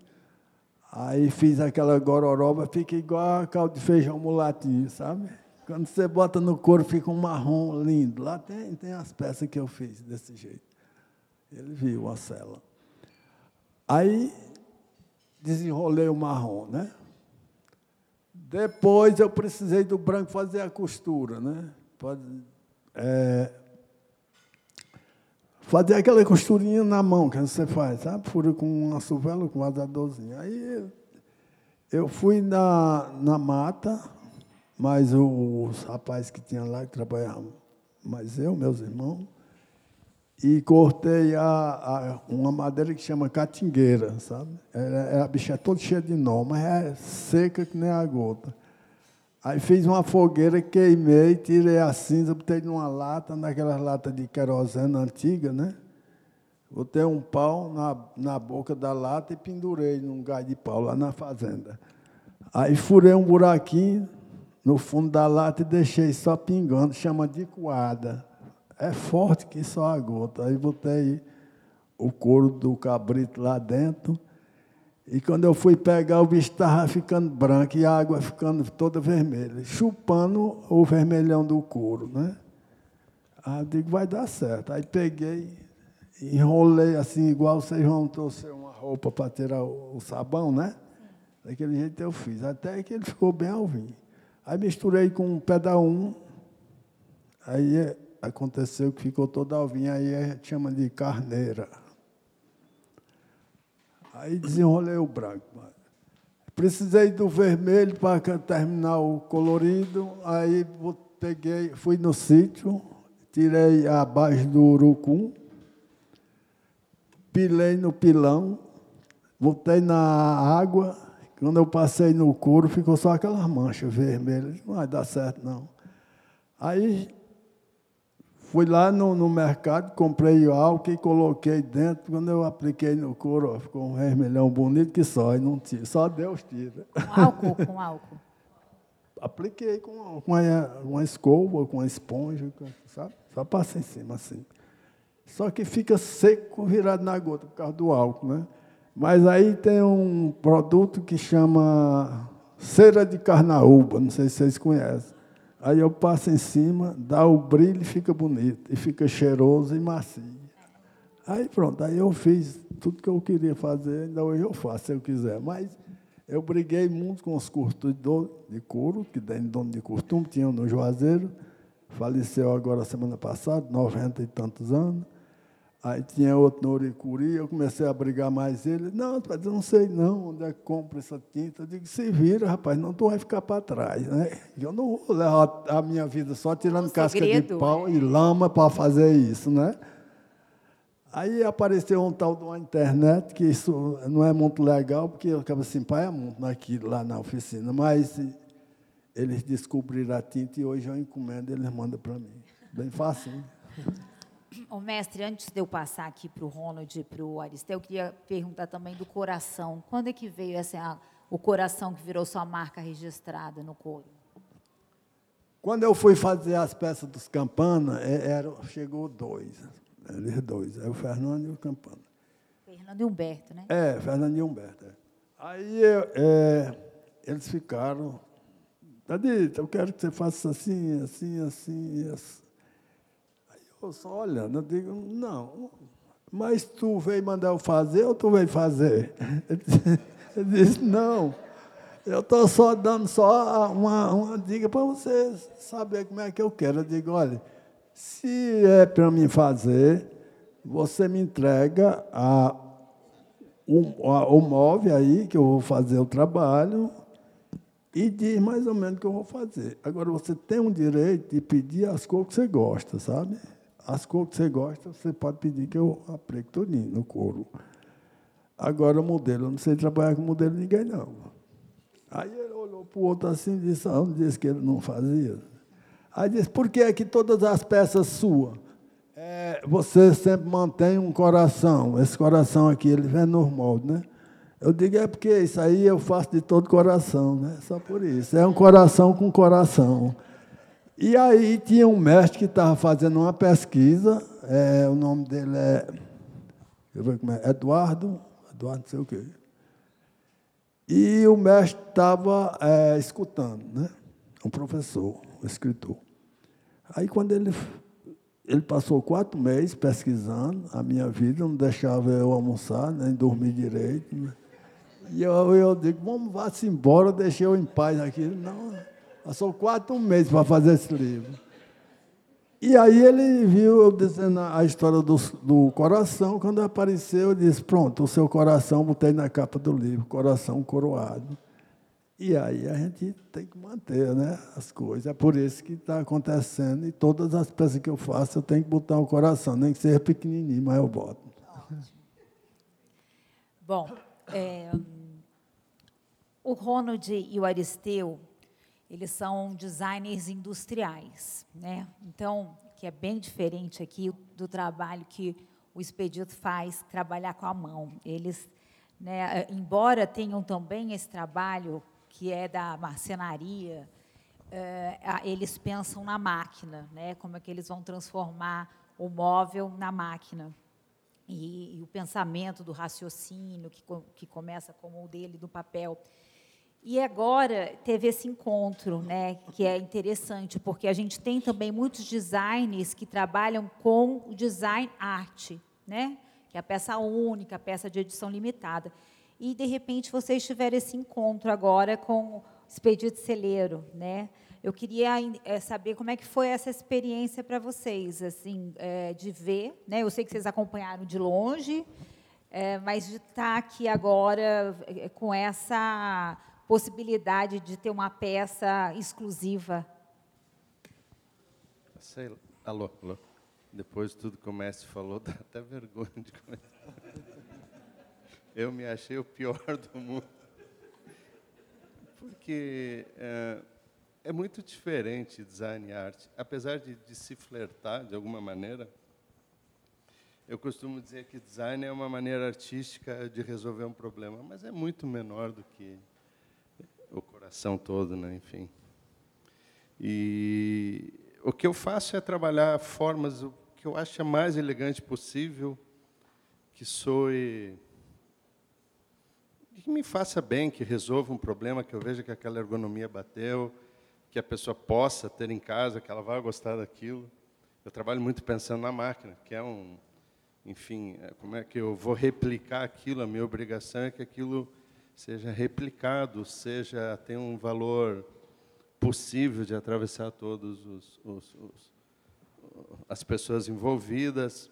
Aí fiz aquela gororoba, fica igual a caldo de feijão mulatinho, sabe? Quando você bota no couro, fica um marrom lindo. Lá tem, tem as peças que eu fiz desse jeito. Ele viu a cela. Aí desenrolei o marrom, né? Depois eu precisei do branco fazer a costura, né? Pode, é, fazer aquela costurinha na mão que você faz, sabe? Fura com uma suvela, com um vazadorzinho. Aí eu fui na, na mata, mas os rapazes que tinham lá, que trabalhavam, mas eu, meus irmãos, e cortei a, a, uma madeira que chama catingueira, sabe? É, a bicha é toda cheia de nó, mas é seca que nem a gota. Aí fiz uma fogueira, queimei, tirei a cinza, botei numa lata, naquelas latas de querosene antiga, né? Botei um pau na, na boca da lata e pendurei num gás de pau lá na fazenda. Aí furei um buraquinho no fundo da lata e deixei só pingando, chama de coada. É forte que só a gota. Aí botei o couro do cabrito lá dentro. E quando eu fui pegar, o bicho estava ficando branco e a água ficando toda vermelha, chupando o vermelhão do couro, né? Aí eu digo, vai dar certo. Aí peguei, enrolei assim, igual vocês vão trouxer uma roupa para tirar o, sabão, né? Daquele jeito eu fiz, até que ele ficou bem alvinho. Aí misturei com um pedal um, aí é, aconteceu que ficou todo alvinho, aí a gente chama de carneira. Aí desenrolei o branco. Precisei do vermelho para terminar o colorido, aí peguei, fui no sítio, tirei a base do urucum, pilei no pilão, botei na água, quando eu passei no couro, ficou só aquelas manchas vermelhas. Não vai dar certo, não. Aí fui lá no, no mercado, comprei o álcool e coloquei dentro. Quando eu apliquei no couro, ficou um vermelhão bonito que só, e não tira, só Deus tira. Com álcool, com álcool. Apliquei com, com uma, uma escova, com uma esponja, sabe? Só passa em cima assim. Só que fica seco, virado na gota, por causa do álcool, né? Mas aí tem um produto que chama cera de carnaúba, não sei se vocês conhecem. Aí eu passo em cima, dá o brilho e fica bonito, e fica cheiroso e macio. Aí pronto, aí eu fiz tudo que eu queria fazer, ainda hoje eu faço, se eu quiser. Mas eu briguei muito com os curtidores de couro, que tem dono de costume, tinham no Juazeiro, faleceu agora semana passada, 90 e tantos anos. Aí tinha outro no Uricuri, eu comecei a brigar mais ele. Não, rapaz, eu não sei não onde é que compra essa tinta. Eu digo, se vira, rapaz, não tu vai ficar para trás. Né? Eu não vou levar a minha vida só tirando um casca segredo, de pau é. e lama para fazer isso, né? Aí apareceu um tal de uma internet, que isso não é muito legal, porque eu ficava assim, pai, é muito naquilo lá na oficina, mas eles descobriram a tinta e hoje eu encomendo, eles mandam para mim. Bem fácil. O mestre, antes de eu passar aqui para o Ronald e para o Aristeu, eu queria perguntar também do coração. Quando é que veio essa, o coração que virou sua marca registrada no couro? Quando eu fui fazer as peças dos Campana, é, era, chegou dois. Eles dois, é o Fernando e o Campana. Fernando e Humberto, né? É, Fernando e Humberto. É. Aí é, eles ficaram. Tadita, eu quero que você faça assim, assim, assim, assim. Só olhando, eu digo, não, mas tu veio mandar eu fazer ou tu veio fazer? Ele disse, não, eu estou só dando só uma, uma dica para você saber como é que eu quero. Eu digo, olha, se é para mim fazer, você me entrega a, o, a, o móvel aí, que eu vou fazer o trabalho, e diz mais ou menos o que eu vou fazer. Agora, você tem um direito de pedir as cores que você gosta, sabe? As cores que você gosta, você pode pedir que eu aplique tudinho no couro. Agora, o modelo, eu não sei trabalhar com modelo de ninguém, não. Aí ele olhou para o outro assim e disse, ah, disse que ele não fazia. Aí disse, por que é que todas as peças suas, é, você sempre mantém um coração? Esse coração aqui, ele vem normal, né? Eu digo, é porque isso aí eu faço de todo coração, né? Só por isso. É um coração com coração. E aí tinha um mestre que estava fazendo uma pesquisa, é, o nome dele é, eu como é, Eduardo, Eduardo não sei o quê. E o mestre estava é, escutando, né? Um professor, um escritor. Aí quando ele, ele passou quatro meses pesquisando a minha vida, não deixava eu almoçar, nem dormir direito. Né? E eu, eu digo, vamos vá-se embora, deixei eu em paz aqui. Não, Passou quatro meses para fazer esse livro. E aí ele viu eu dizendo a história do, do coração, quando apareceu, eu disse, pronto, o seu coração, botei na capa do livro, coração coroado. E aí a gente tem que manter né, as coisas. É por isso que está acontecendo. E todas as peças que eu faço, eu tenho que botar o coração, nem que seja pequenininho, mas eu boto. Bom, é, o Ronald e o Aristeu eles são designers industriais, né? Então, que é bem diferente aqui do trabalho que o Expedito faz, trabalhar com a mão. Eles, né, embora tenham também esse trabalho que é da marcenaria, é, eles pensam na máquina, né? Como é que eles vão transformar o móvel na máquina. E, e o pensamento do raciocínio, que, que começa como o dele do papel. E agora teve esse encontro, né, que é interessante, porque a gente tem também muitos designers que trabalham com o design arte, né, que é a peça única, a peça de edição limitada. E de repente vocês tiveram esse encontro agora com o Expedito Celeiro, né? Eu queria é, saber como é que foi essa experiência para vocês, assim, é, de ver, né? Eu sei que vocês acompanharam de longe, é, mas de estar aqui agora com essa possibilidade de ter uma peça exclusiva. Sei. Alô, alô. Depois de tudo que o mestre falou, dá até vergonha de começar. Eu me achei o pior do mundo. Porque é, é muito diferente design e arte. Apesar de, de, se flertar de alguma maneira, eu costumo dizer que design é uma maneira artística de resolver um problema, mas é muito menor do que coração todo, né? enfim. E o que eu faço é trabalhar formas o que eu acho mais elegante possível, que soe que me faça bem, que resolva um problema, que eu veja que aquela ergonomia bateu, que a pessoa possa ter em casa, que ela vai gostar daquilo. Eu trabalho muito pensando na máquina, que é um, enfim, é, como é que eu vou replicar aquilo? A minha obrigação é que aquilo seja replicado, seja tenha um valor possível de atravessar todos os, os, os as pessoas envolvidas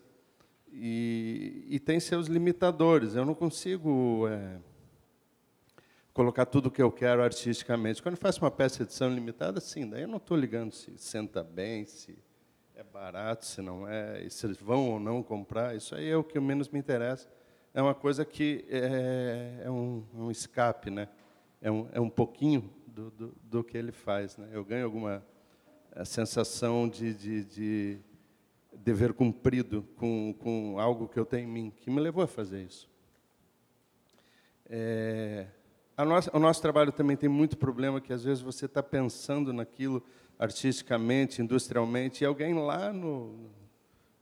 e, e, tem seus limitadores. Eu não consigo é, colocar tudo o que eu quero artisticamente. Quando eu faço uma peça de edição limitada, sim, daí eu não estou ligando se senta bem, se é barato, se não é, se eles vão ou não comprar. Isso aí é o que menos me interessa. É uma coisa que é, é um, um, escape, né? É um, é um pouquinho do, do, do que ele faz. Né? Eu ganho alguma sensação de, de, de dever cumprido com, com algo que eu tenho em mim, que me levou a fazer isso. É, nossa, o nosso trabalho também tem muito problema que às vezes você está pensando naquilo artisticamente, industrialmente, e alguém lá no,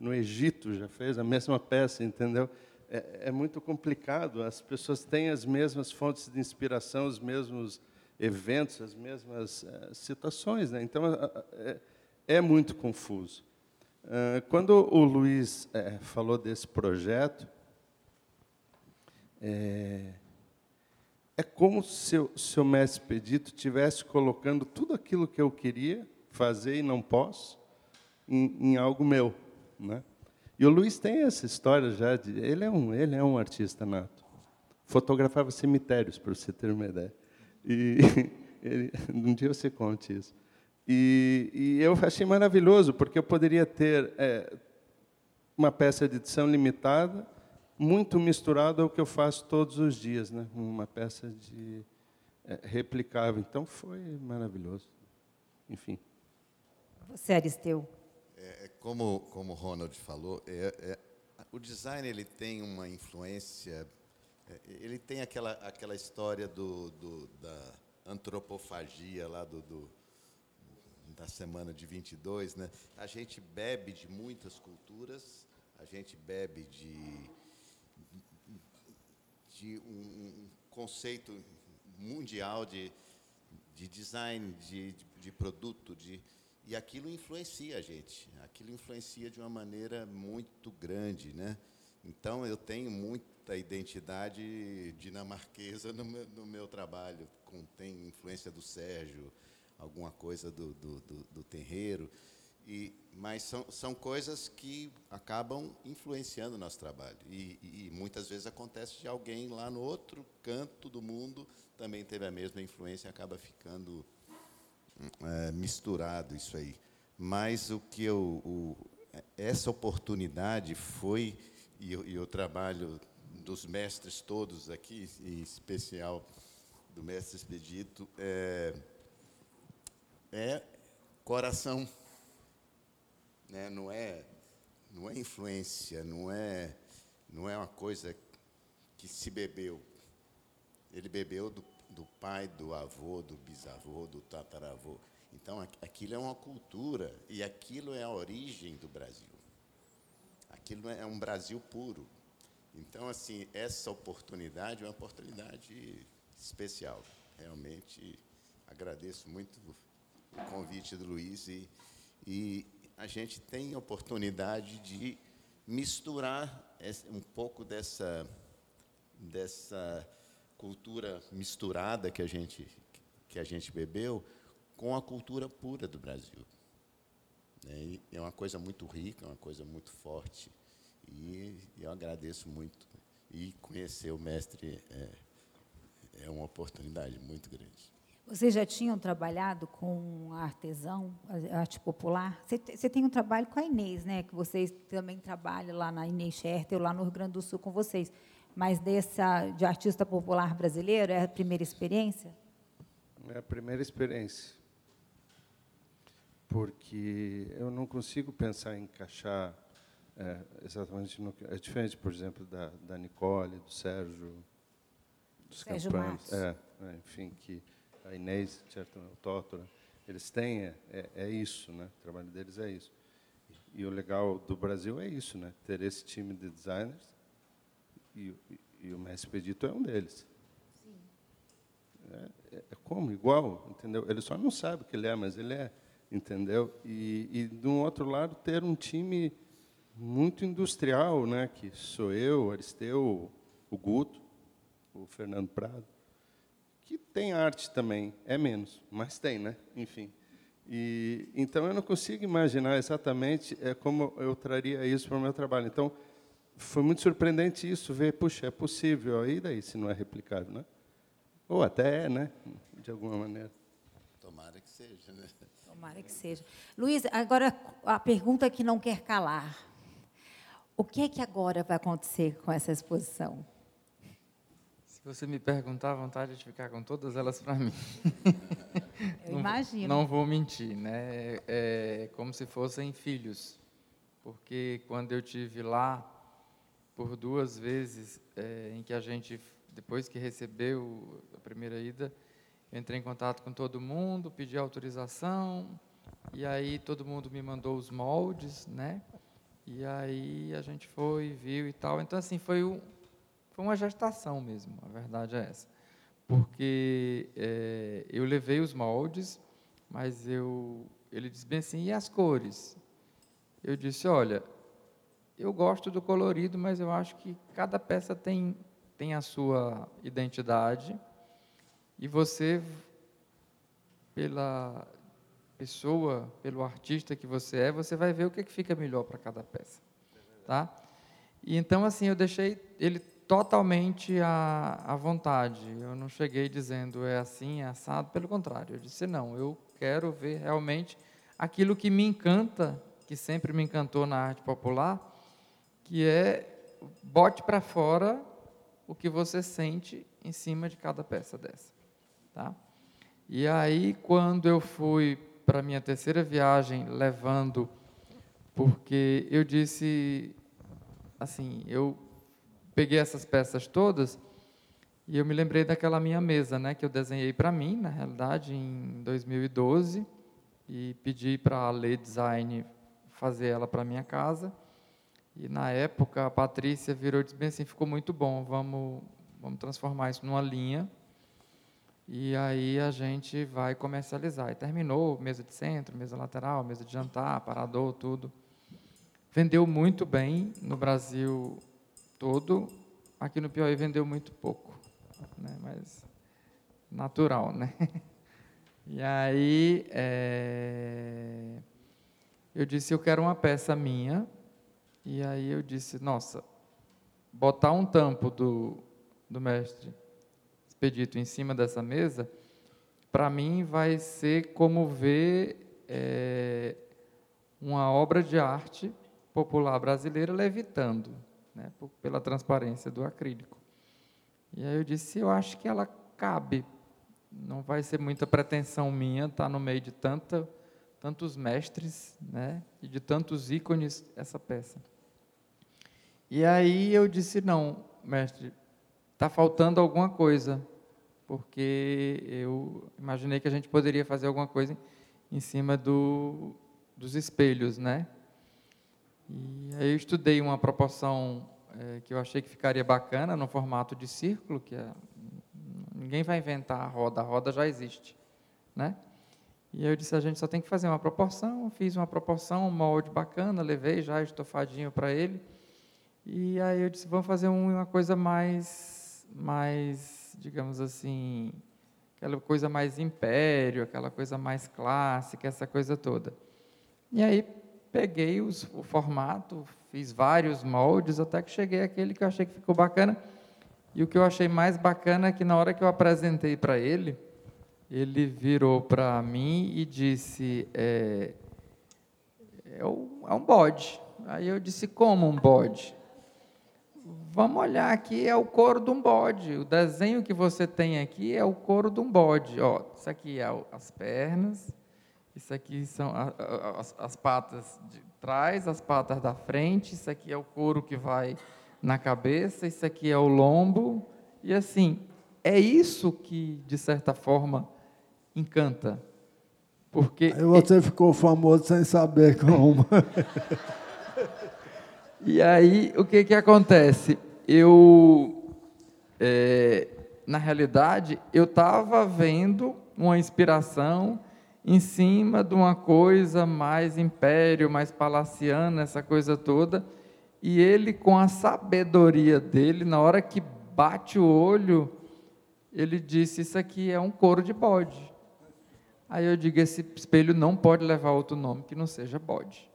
no Egito já fez a mesma peça, entendeu? É, é muito complicado. As pessoas têm as mesmas fontes de inspiração, os mesmos eventos, as mesmas é, situações, né? Então é, é, muito confuso. Quando o Luiz é, falou desse projeto, é, é como se, o, se o mestre Pedito estivesse colocando tudo aquilo que eu queria fazer e não posso em, em algo meu. Né? E o Luiz tem essa história já de. Ele é um, ele é um artista nato. Fotografava cemitérios, para você ter uma ideia. E ele, um dia você conte isso. E, e, eu achei maravilhoso, porque eu poderia ter é, uma peça de edição limitada muito misturado ao que eu faço todos os dias, né? Uma peça de é, replicável. Então foi maravilhoso. Enfim. Você, Aristeu? É, é como como o Ronald falou, é, é, o design ele tem uma influência, é, ele tem aquela aquela história do, do da antropofagia lá do, do da semana de 22, né? A gente bebe de muitas culturas, a gente bebe de de um, conceito mundial de, de design, de, de, de produto, de, e aquilo influencia a gente. Aquilo influencia de uma maneira muito grande, né? Então eu tenho muita identidade dinamarquesa no meu, no meu trabalho. Tem influência do Sérgio, alguma coisa do, do, do, do terreiro. E, mas são, são coisas que acabam influenciando o nosso trabalho. E, e, muitas vezes acontece de alguém lá no outro canto do mundo também teve a mesma influência e acaba ficando é, misturado isso aí. Mas o que eu, o, essa oportunidade foi, e o, trabalho dos mestres todos aqui, em especial do mestre Expedito, é, é coração né? não é não é influência, não é não é uma coisa que se bebeu. Ele bebeu do, do pai, do avô, do bisavô, do tataravô. Então, aquilo é uma cultura e aquilo é a origem do Brasil. Aquilo é um Brasil puro. Então, assim, essa oportunidade é uma oportunidade especial. Realmente agradeço muito o convite do Luiz e, e a gente tem a oportunidade de misturar um pouco dessa dessa cultura misturada que a gente que a gente bebeu com a cultura pura do Brasil. É, é uma coisa muito rica, uma coisa muito forte. E eu agradeço muito. E conhecer o mestre é, é uma oportunidade muito grande. Vocês já tinham trabalhado com artesão, arte popular? Você, você tem um trabalho com a Inês, né? Que vocês também trabalham lá na Inês Scherter, lá no Rio Grande do Sul com vocês. Mas dessa de artista popular brasileiro é a primeira experiência? É a primeira experiência. Porque eu não consigo pensar em encaixar é, exatamente no é diferente, por exemplo, da, da Nicole, do Sérgio, dos Sérgio é, é, enfim, que a Inês, certo, o Tótora, eles têm é, é, é, isso, né? O trabalho deles é isso. E, e, o legal do Brasil é isso, né? Ter esse time de designers e, e, o Mestre Pedito é um deles. Sim. É, é, é, como igual, entendeu? Ele só não sabe o que ele é, mas ele é, entendeu? E, e de um outro lado ter um time muito industrial, né? Que sou eu, Aristeu, o Guto, o Fernando Prado que tem arte também, é menos, mas tem, né? Enfim. E, então, eu não consigo imaginar exatamente é, como eu traria isso para o meu trabalho. Então, foi muito surpreendente isso, ver, puxa, é possível, e daí se não é replicável, né? Ou até é, né? De alguma maneira. Tomara que seja, né? Tomara que seja. Luiz, agora a pergunta que não quer calar. O que é que agora vai acontecer com essa exposição? Se você me perguntar, a vontade de ficar com todas elas para mim. Eu imagino. Não vou mentir, né? É como se fossem filhos, porque quando eu tive lá por duas vezes, é, em que a gente depois que recebeu a primeira ida, entrei em contato com todo mundo, pedi autorização, e aí todo mundo me mandou os moldes, né? E aí a gente foi, viu e tal. Então assim foi um foi uma gestação mesmo, a verdade é essa. Porque é, eu levei os moldes, mas eu, ele disse bem assim, e as cores? Eu disse, olha, eu gosto do colorido, mas eu acho que cada peça tem, tem a sua identidade, e você, pela pessoa, pelo artista que você é, você vai ver o que, que fica melhor para cada peça. Tá? E então, assim, eu deixei ele totalmente à, à vontade. Eu não cheguei dizendo é assim, é assado, pelo contrário. Eu disse não, eu quero ver realmente aquilo que me encanta, que sempre me encantou na arte popular, que é bote para fora o que você sente em cima de cada peça dessa, tá? E aí quando eu fui para minha terceira viagem levando porque eu disse assim, eu peguei essas peças todas e eu me lembrei daquela minha mesa, né, que eu desenhei para mim, na realidade, em 2012, e pedi para a Lê Design fazer ela para minha casa. E na época a Patrícia virou e disse bem assim, ficou muito bom, vamos vamos transformar isso numa linha. E aí a gente vai comercializar. E terminou, mesa de centro, mesa lateral, mesa de jantar, aparador, tudo. Vendeu muito bem no Brasil todo. Aqui no Piauí vendeu muito pouco, né? mas natural, né? E aí é, eu disse, eu quero uma peça minha. E aí eu disse, nossa, botar um tampo do, do mestre Expedito em cima dessa mesa, para mim vai ser como ver é, uma obra de arte popular brasileira levitando né, pela transparência do acrílico. E aí eu disse, eu acho que ela cabe, não vai ser muita pretensão minha estar no meio de tanta, tantos mestres né, e de tantos ícones essa peça. E aí eu disse, não, mestre, está faltando alguma coisa, porque eu imaginei que a gente poderia fazer alguma coisa em cima do, dos espelhos, né? E aí eu estudei uma proporção é, que eu achei que ficaria bacana no formato de círculo, que é, ninguém vai inventar a roda, a roda já existe, né? E eu disse, a gente só tem que fazer uma proporção, fiz uma proporção, um molde bacana, levei já estofadinho para ele. E aí eu disse, vamos fazer uma coisa mais, mais, digamos assim, aquela coisa mais império, aquela coisa mais clássica, essa coisa toda. E aí peguei os, o formato, fiz vários moldes, até que cheguei àquele que eu achei que ficou bacana. E o que eu achei mais bacana é que na hora que eu apresentei para ele, ele virou para mim e disse: é, é, um bode. Aí eu disse: como um bode? Vamos olhar aqui, é o couro de um bode. O desenho que você tem aqui é o couro de um bode. Ó, isso aqui é as pernas, isso aqui são as, as patas de trás, as patas da frente, isso aqui é o couro que vai na cabeça, isso aqui é o lombo. E assim, é isso que, de certa forma, encanta. Porque Aí você ficou famoso sem saber como. e aí, o que, que acontece? Eu, é, na realidade, eu estava vendo uma inspiração em cima de uma coisa mais império, mais palaciana, essa coisa toda, e ele, com a sabedoria dele, na hora que bate o olho, ele disse: Isso aqui é um couro de bode. Aí eu digo: esse espelho não pode levar outro nome que não seja bode,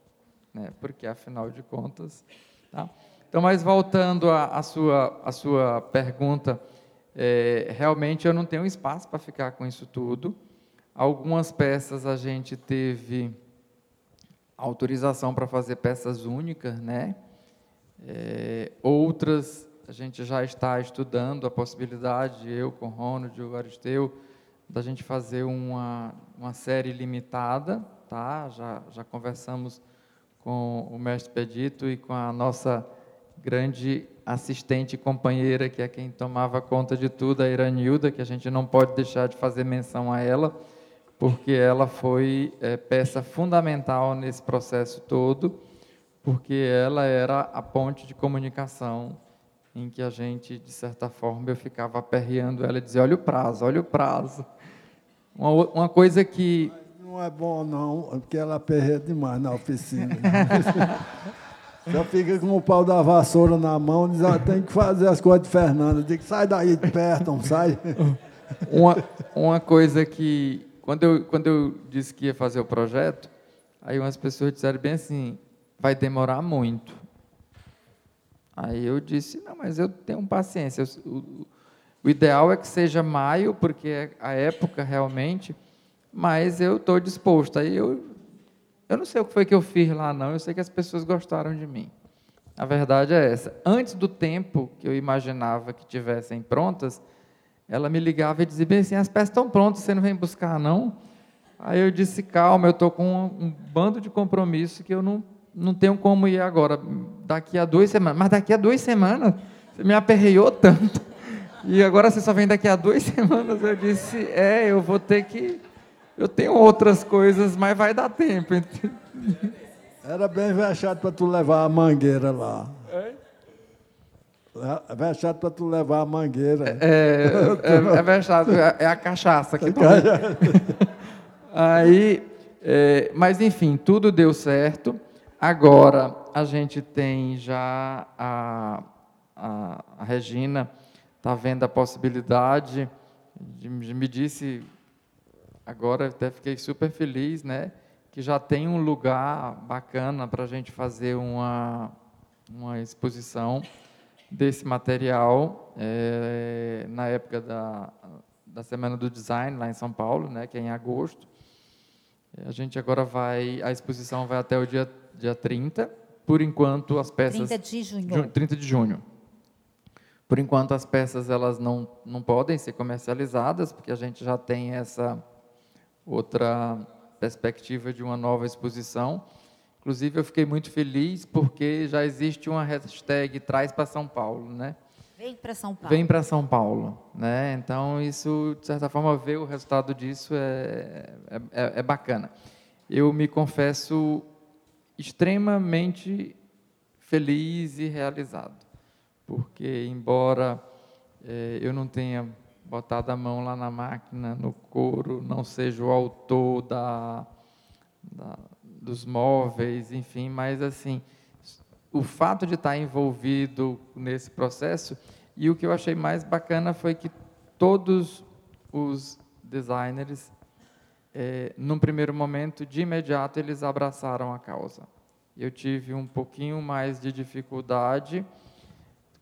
né? porque afinal de contas. Tá? Então, mas voltando à, sua, à sua pergunta, é, realmente eu não tenho espaço para ficar com isso tudo. Algumas peças a gente teve autorização para fazer peças únicas, né? É, outras a gente já está estudando a possibilidade, eu com Ronald, o Aristeu, da gente fazer uma, uma série limitada, tá? Já, já conversamos com o mestre Pedito e com a nossa grande assistente e companheira, que é quem tomava conta de tudo, a Iranilda, que a gente não pode deixar de fazer menção a ela, porque ela foi é, peça fundamental nesse processo todo, porque ela era a ponte de comunicação em que a gente, de certa forma, eu ficava aperreando ela e dizia, olha o prazo, olha o prazo. Uma, uma coisa que... Não é bom, não, porque ela aperreia demais na oficina. Já fica com o pau da vassoura na mão, diz, ah, tem que fazer as coisas de Fernanda. Diz, sai daí de perto, sai. Uma, uma coisa que, quando eu, quando eu disse que ia fazer o projeto, aí umas pessoas disseram bem assim, vai demorar muito. Aí eu disse, não, mas eu tenho paciência. O, o ideal é que seja maio, porque é a época realmente, mas eu estou disposto. Aí eu, eu não sei o que foi que eu fiz lá, não. Eu sei que as pessoas gostaram de mim. A verdade é essa. Antes do tempo que eu imaginava que tivessem prontas, ela me ligava e dizia bem assim: as peças estão prontas, você não vem buscar, não? Aí eu disse: calma, eu estou com um, bando de compromisso que eu não não tenho como ir agora, daqui a duas semanas. Mas daqui a duas semanas, você me aperreiou tanto. E agora você só vem daqui a duas semanas. Eu disse, é, eu vou ter que. Eu tenho outras coisas, mas vai dar tempo. Era bem vexado para tu levar a mangueira lá. É? É vexado para tu levar a mangueira. É, é, é vexado, é a cachaça que tá. Aí, é, mas enfim, tudo deu certo. Agora, a gente tem já a, a, a Regina, está vendo a possibilidade, de, me disse, agora até fiquei super feliz, né? Que já tem um lugar bacana para a gente fazer uma, uma exposição desse material é, na época da, da Semana do Design, lá em São Paulo, né, que é em agosto. A gente agora vai, a exposição vai até o dia dia 30. Por enquanto, as peças... 30 de junho. 30 de junho. Por enquanto, as peças elas não, não podem ser comercializadas, porque a gente já tem essa outra perspectiva de uma nova exposição. Inclusive, eu fiquei muito feliz porque já existe uma hashtag Traz para São Paulo, né? Vem para São Paulo. Vem para São Paulo, né? Então isso, de certa forma, ver o resultado disso é, é, é, é bacana. Eu me confesso extremamente feliz e realizado, porque embora é, eu não tenha botado a mão lá na máquina, no couro, não seja o autor da, da dos móveis, enfim, mas assim o fato de estar envolvido nesse processo e o que eu achei mais bacana foi que todos os designers, é, num primeiro momento, de imediato, eles abraçaram a causa. Eu tive um pouquinho mais de dificuldade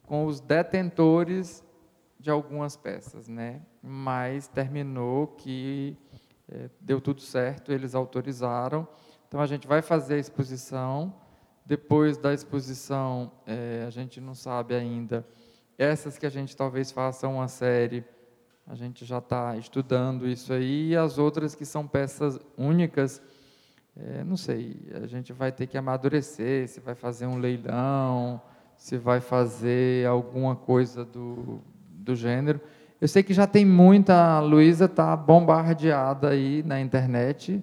com os detentores de algumas peças, né? Mas terminou que é, deu tudo certo, eles autorizaram. Então a gente vai fazer a exposição depois da exposição, é, a gente não sabe ainda. Essas que a gente talvez faça uma série, a gente já está estudando isso aí. E as outras que são peças únicas, é, não sei, a gente vai ter que amadurecer, se vai fazer um leilão, se vai fazer alguma coisa do, do gênero. Eu sei que já tem muita, a Luísa está bombardeada aí na internet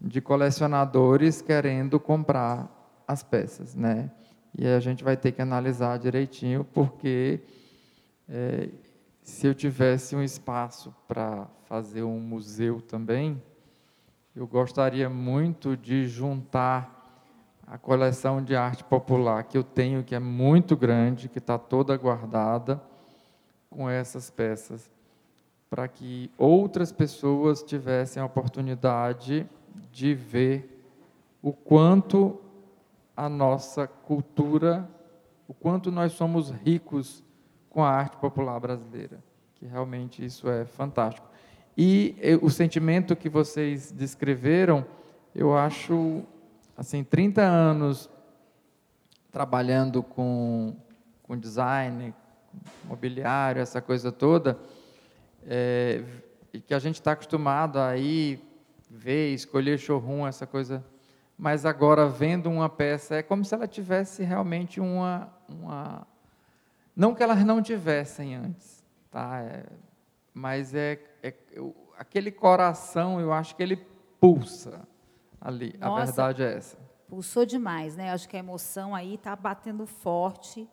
de colecionadores querendo comprar as peças, né? E a gente vai ter que analisar direitinho, porque é, se eu tivesse um espaço para fazer um museu também, eu gostaria muito de juntar a coleção de arte popular que eu tenho, que é muito grande, que está toda guardada, com essas peças, para que outras pessoas tivessem a oportunidade de ver o quanto a nossa cultura, o quanto nós somos ricos com a arte popular brasileira, que realmente isso é fantástico. E o sentimento que vocês descreveram, eu acho, assim, 30 anos trabalhando com, com design, mobiliário, essa coisa toda, é, e que a gente está acostumado a ir ver, escolher showroom, essa coisa mas agora vendo uma peça é como se ela tivesse realmente uma, uma não que elas não tivessem antes, tá? É, mas é, é, aquele coração, eu acho que ele pulsa ali. Nossa, a verdade é essa. Pulsou demais, né? Acho que a emoção aí está batendo forte.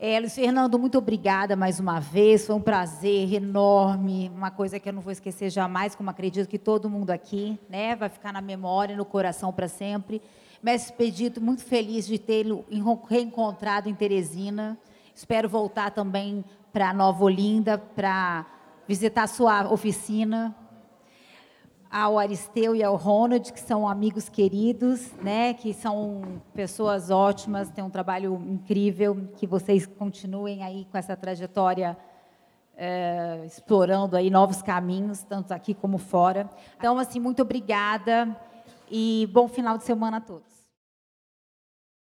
É, Luiz Fernando, muito obrigada mais uma vez. Foi um prazer enorme, uma coisa que eu não vou esquecer jamais, como acredito que todo mundo aqui, né, vai ficar na memória, no coração para sempre. Mestre Expedito, muito feliz de tê-lo reencontrado em Teresina. Espero voltar também para Nova Olinda para visitar sua oficina ao Aristeu e ao Ronald, que são amigos queridos, né, que são pessoas ótimas, têm um trabalho incrível, que vocês continuem aí com essa trajetória é, explorando aí novos caminhos, tanto aqui como fora. Então, assim, muito obrigada e bom final de semana a todos.